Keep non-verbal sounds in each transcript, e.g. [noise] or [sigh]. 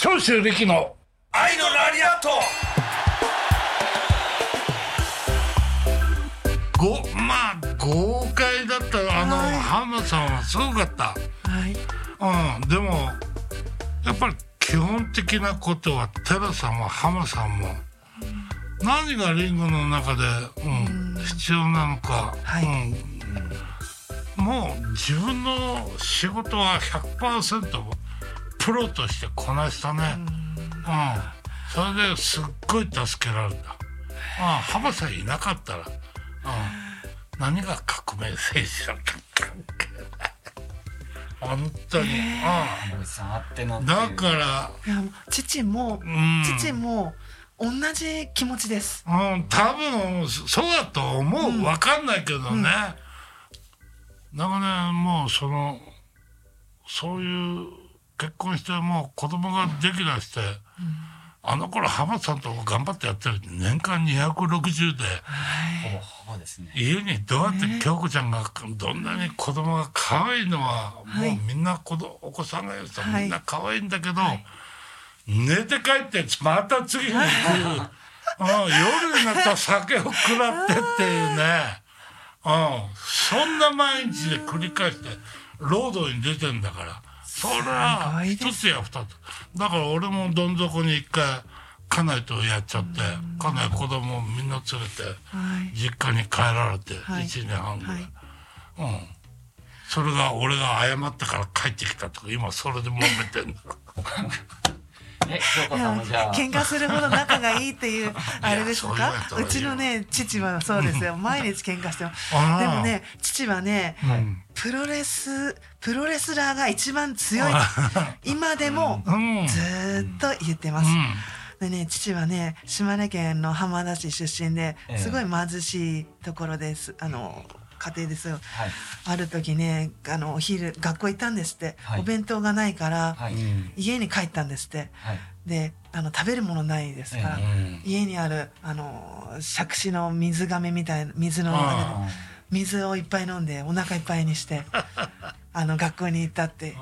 長州力の。愛のラリアット。ごまあ豪快だった。あの、はい。浜さんはすごかった。はい。うん。でもやっぱり基本的なことは寺さんは浜さんも何がリングの中で、うん必要なのか、はい。うん、もう自分の仕事は100%プロとしてこなしたね、うん。それですっごい助けられた、あ浜さんいなかったら、うん、何が革命戦士だったっけ本当に、森さんあってのう。ん、だから。いやもう父も、ん。父も同じ気持ちです。うん、多分そうだと思う、わかんないけどね、なん。かねもうそのそういう結婚してもう子供ができだして、あの頃浜田さんと頑張ってやってる年間260でね家にどうやって京子ちゃんがどんなに子供が可愛いのは、はい。もうみんな子どお子さんがいるとはい。みんな可愛いんだけど、寝て帰ってまた次に来る、[laughs] うん、夜になったら酒を食らってっていうね、うん、そんな毎日で繰り返して労働に出てんだからそれは一つや二つ。だから俺もどん底に一回家内とやっちゃって家内子供みんな連れて。はい。実家に帰られてはい。1年半ぐらい、はい。うん。それが俺が謝ったから帰ってきたとか今それで揉めてんだえ [laughs] 京子さんもじゃあ。喧嘩するほど仲がいいっていうあれですか？うちのね父はそうですよ。毎日喧嘩してます。あーでもね父はね、んプロレスプロレスラーが一番強い今でもうん。ずーっと言ってます、でね父はね島根県の浜田市出身でええ。すごい貧しいところです。あの家庭ですよ。はい。ある時ねあのお昼学校行ったんですって、はい。お弁当がないから、はい。家に帰ったんですって。はい。であの食べるものないですから、え家にあるあの杓子の水亀みたいな水のああ。れ水をいっぱい飲んでお腹いっぱいにして [laughs] あの学校に行ったって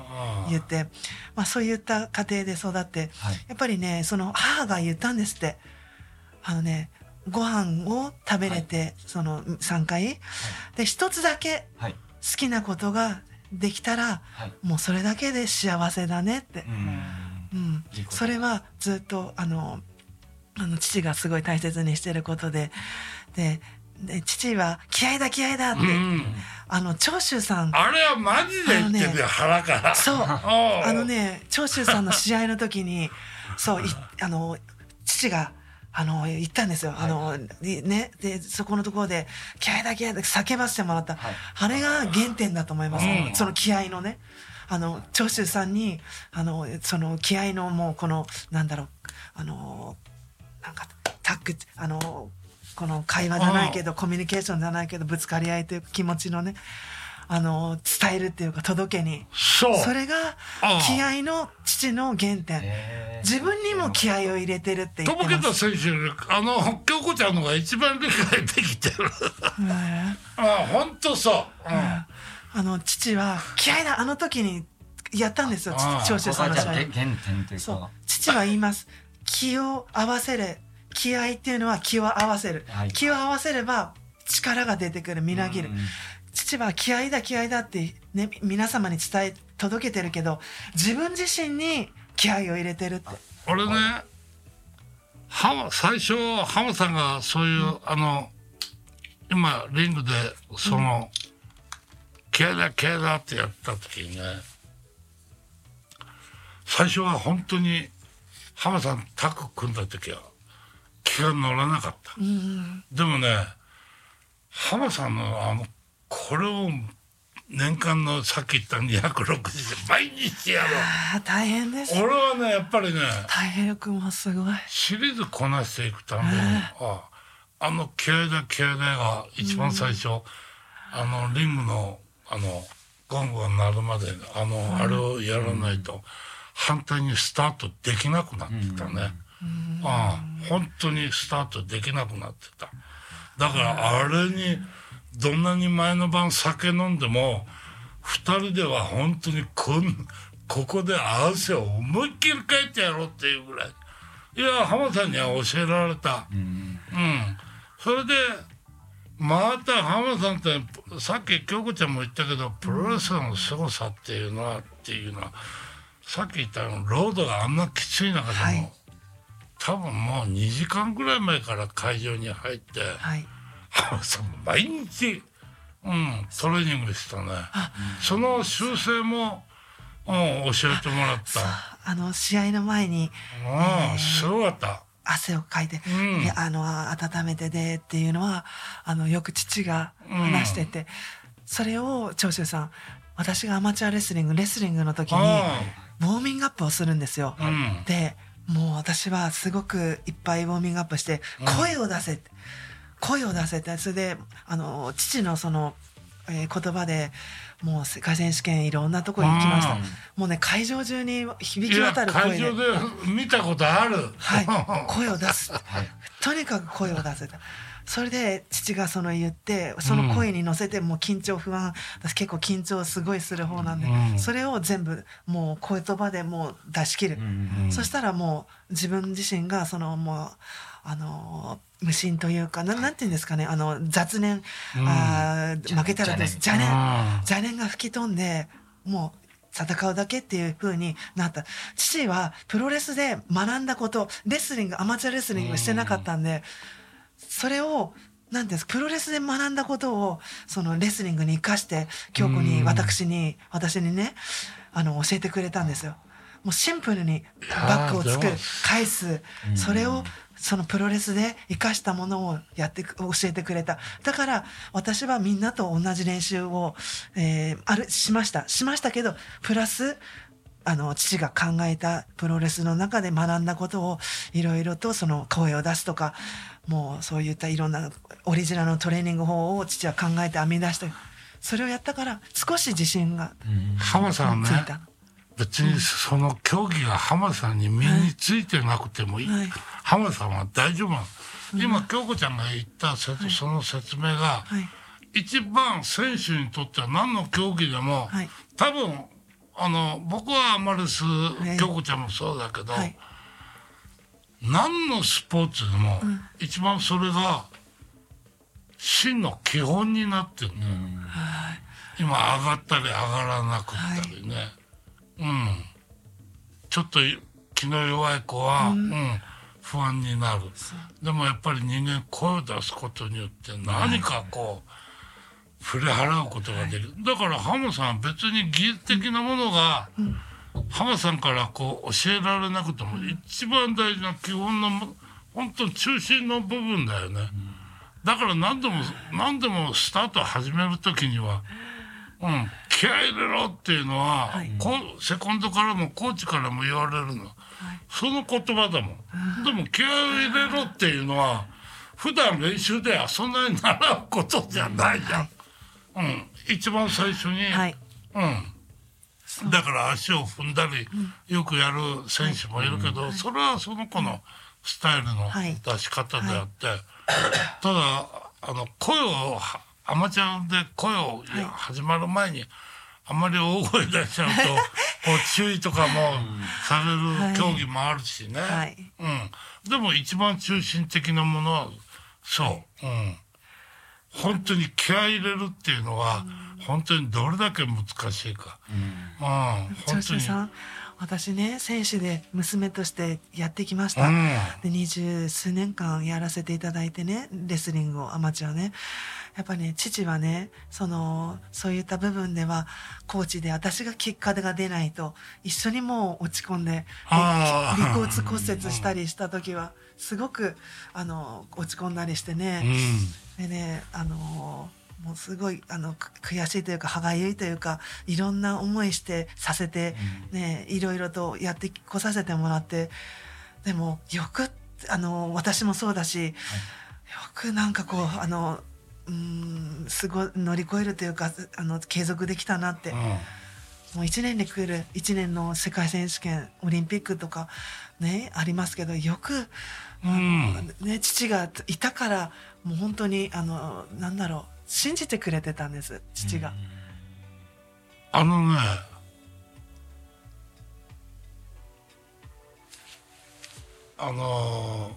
言って、まあ、そういった家庭で育って、はい。やっぱりねその母が言ったんですって。あのねご飯を食べれて、その3回、で一つだけはい。好きなことができたら、はい。もうそれだけで幸せだねって。う、ん。それはずっとあのあの父がすごい大切にしてることで。でで父は「気合だ気合だ」って、うん。あの長州さん。あれはマジで言ってるよ、腹から。そう。ああのね長州さんの試合の時に [laughs] そういあの父があの言ったんですよ、あのいねでそこのところで「気合だ気合だ」叫ばせてもらった、はい。あれが原点だと思います、うん。その気合のね。あの長州さんにあのその気合のもうこのなんだろう。あのなんかタッグあのこの会話じゃないけどコミュニケーションじゃないけどぶつかり合いという気持ちのねあの伝えるっていうか届けに。それがああ。気合の父の原点。自分にも気合を入れてるって言とぼけたってます。選手よりあの京子ちゃんのが一番理解できてる。うんあ本当そう、うん。あの父は気合だあの時にやったんですよああ。長州さんの試合。原原点というそう。か父は言います。気を合わせる気合っていうのは気を合わせる、はい。気を合わせれば力が出てくるみなぎる。うん。父は気合だ気合だって、ね、皆様に伝え届けてるけど自分自身に気合を入れてるって。俺ね。浜最初浜さんがそういう、あの今リングでその「気合だ気合だ」ってやった時にね最初は本当に浜さんタッグ組んだ時は気が乗らなかった、でもね浜さんのあのこれを年間のさっき言った260で毎日やろう。大変です。俺はねやっぱりね体力もすごい。シリーズこなしていくために、ああの気合だ気合だが一番最初、あのリングのあのゴングが鳴るまであの、あれをやらないと、反対にスタートできなくなってたね、ああ本当にスタートできなくなってた。だからあれにどんなに前の晩酒飲んでも二人では本当にこんここで汗を思いっきりかいてやろうっていうぐらい。いや浜さんには教えられた。うん。うん。それでまた浜さんってさっき京子ちゃんも言ったけどプロレスの凄さっていうのはっていうのはさっき言ったようにロードがあんなきつい中でも、はい多分もう2時間ぐらい前から会場に入ってはい。[laughs] 毎日、うん、トレーニングしたね。その修正も、うん、教えてもらった。あの試合の前にうんすごかった。汗をかいて、うん。であの温めてでっていうのはあのよく父が話してて、それを長州さん私がアマチュアレスリングレスリングの時にウォーミングアップをするんですよ。うん。でもう私はすごくいっぱいウォーミングアップして声を出せって、声を出せって。それであの父のその、えー言葉でもう世界選手権いろんなところに行きました、うん。もうね会場中に響き渡る声で。会場で見たことある。はい、[laughs] 声を出す、とにかく声を出せたそれで父がその言ってその声に乗せてもう緊張不安私結構緊張すごいする方なんで、うん。それを全部もう言葉でもう出し切る、うんそしたらもう自分自身がそのもうあの無心というかななんて言うんですかねあの雑念、あー負けたらです邪念。うん。邪念が吹き飛んでもう戦うだけっていう風になった。父はプロレスで学んだことレスリングアマチュアレスリングしてなかったんでそれをなんですかプロレスで学んだことをそのレスリングに生かして京子にうん。私に私にねあの教えてくれたんですよ。もうシンプルにバッグを作る返す。それをそのプロレスで生かしたものをやってく教えてくれた。だから私はみんなと同じ練習を、えーあるしました。しましたけどプラスあの父が考えたプロレスの中で学んだことをいろいろとその声を出すとかもうそういったいろんなオリジナルのトレーニング法を父は考えて編み出してそれをやったから少し自信が浜さんね。別にその競技が浜さんに身についてなくてもいい、はい。浜さんは大丈夫なの、今京子ちゃんが言ったせその説明が、はい。一番選手にとっては何の競技でも、はい。多分あの僕はアマレスい。京子ちゃんもそうだけど、はい何のスポーツでも、一番それが真の基本になってるんだよ、今上がったり上がらなくったりね、うん。ちょっと気の弱い子は、うん。不安になる。でもやっぱり人間声を出すことによって何かこう、振り払うことができる、だからハムさんは別に技術的なものが、ハムさんからこう教えられなくても一番大事な基本のも本当に中心の部分だよね、だから何でも何でもスタート始める時には、うん、気合い入れろっていうのは、はい。セコンドからもコーチからも言われるの、その言葉だもん、でも気合い入れろっていうのは普段練習ではそんなに習うことじゃないじゃん、うん、一番最初に、はい。うん、だから足を踏んだりよくやる選手もいるけど、それはその子のスタイルのはい。出し方であって、ただあの声をはアマチュアで声を、始まる前にあんまり大声出しちゃうと [laughs] こう注意とかもされる競技もあるしね、はい。うん、でも一番中心的なものはそう、うん、本当に気合い入れるっていうのは、本当にどれだけ難しいか、うん。本長当に。州さん私ね選手で娘としてやってきました、うん。で二十数年間やらせていただいてねレスリングをアマチュアね。やっぱね父はねそのそういった部分ではコーチで私が結果が出ないと一緒にもう落ち込んで離骨 [laughs] 骨折したりした時はすごくあの落ち込んだりしてね、でねあのもうすごいあのく悔しいというか歯がゆいというかいろんな思いしてさせて、ねいろいろとやってこさせてもらってでもよくあの私もそうだし、よくなんかこうあのうんすごい乗り越えるというかあの継続できたなって、うん。もう1年で来る1年の世界選手権オリンピックとかねありますけどよく、うんね、父がいたからもう本当にあのなんだろう信じてくれてたんです父が。あのねあの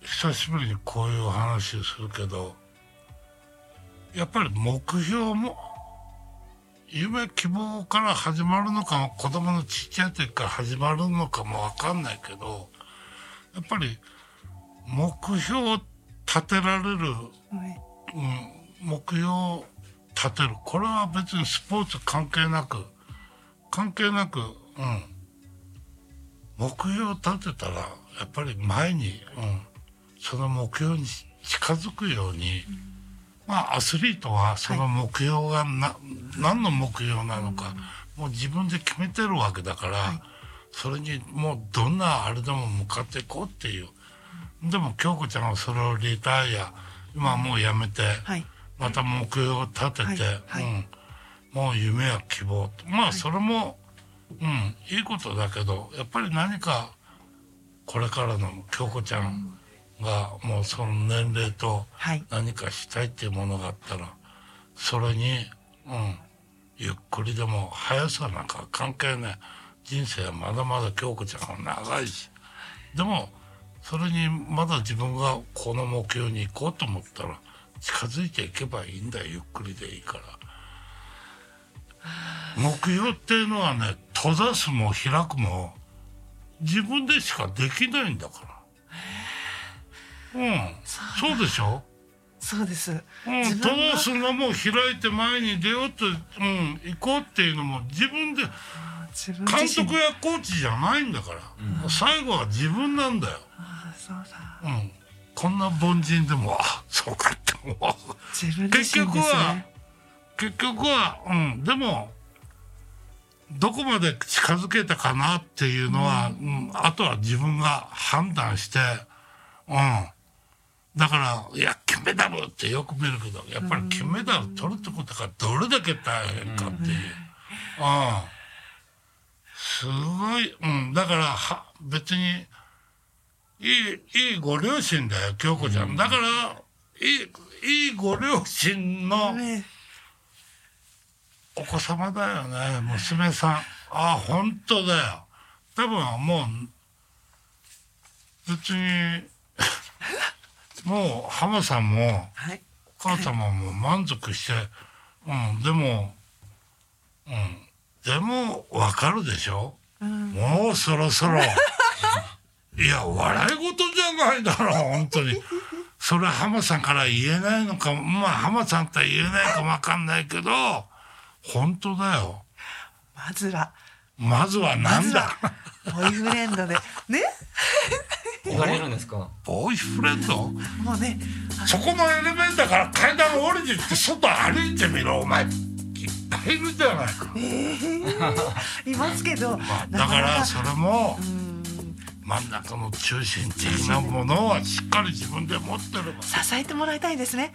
久しぶりにこういう話をするけどやっぱり目標も夢希望から始まるのかも子供のちっちゃい時から始まるのかも分かんないけどやっぱり目標を立てられる、はい。うん、目標を立てる。これは別にスポーツ関係なく関係なく、うん、目標を立てたらやっぱり前に、うん、その目標に近づくように、まあアスリートはその目標がな、何の目標なのか、もう自分で決めてるわけだから、それにもうどんなあれでも向かっていこうっていう。でも京子ちゃんはそれをリタイア。今はもうやめて、はい。また目標を立てて、はい。はい。うん、もう夢や希望とまあそれも、うん。いいことだけどやっぱり何かこれからの京子ちゃんがもうその年齢とはい。何かしたいっていうものがあったらそれに、うん、ゆっくりでも速さなんか関係ない人生はまだまだ京子ちゃんは長いしでもそれにまだ自分がこの目標に行こうと思ったら近づいていけばいいんだよ。ゆっくりでいいから。目標っていうのはね閉ざすも開くも自分でしかできないんだから。うん。そうでしょ？そうです。うん、自閉ざすの？も開いて前に出ようと、うん、行こうっていうのも自分で監督やコーチじゃないんだから、最後は自分なんだよ、ああそうだ。うん、こんな凡人でもあそうかって思う。自分自身です結局はね結局は、うん、でもどこまで近づけたかなっていうのは、うん。あとは自分が判断して、うん、だからいや金メダルってよく見るけどやっぱり金メダル取るってことがどれだけ大変かっていう、うんすごい、うん、だからは別にいいいいご両親だよ京子ちゃん、だからいいいいご両親の、ね。お子様だよね娘さん。あ本当だよ。多分もう別にもう浜さんもはい。お母様も満足してうんでもうんでもわかるでしょ、もうそろそろ。[laughs] いや笑い事じゃないだろ本当に。それ浜さんから言えないのかまあ浜さんとは言えないかもわかんないけど本当だよ。まずは。まずはなんだ？ボーイフレンドで。ね？[laughs] 言われるんですか？ボーイフレンド？もうねそこのエレベーターから階段降りてって外歩いてみろお前いっぱいいるじゃないかいますけど、なだかならそれも真ん中の中心的なものはしっかり自分で持ってれば。支えてもらいたいですね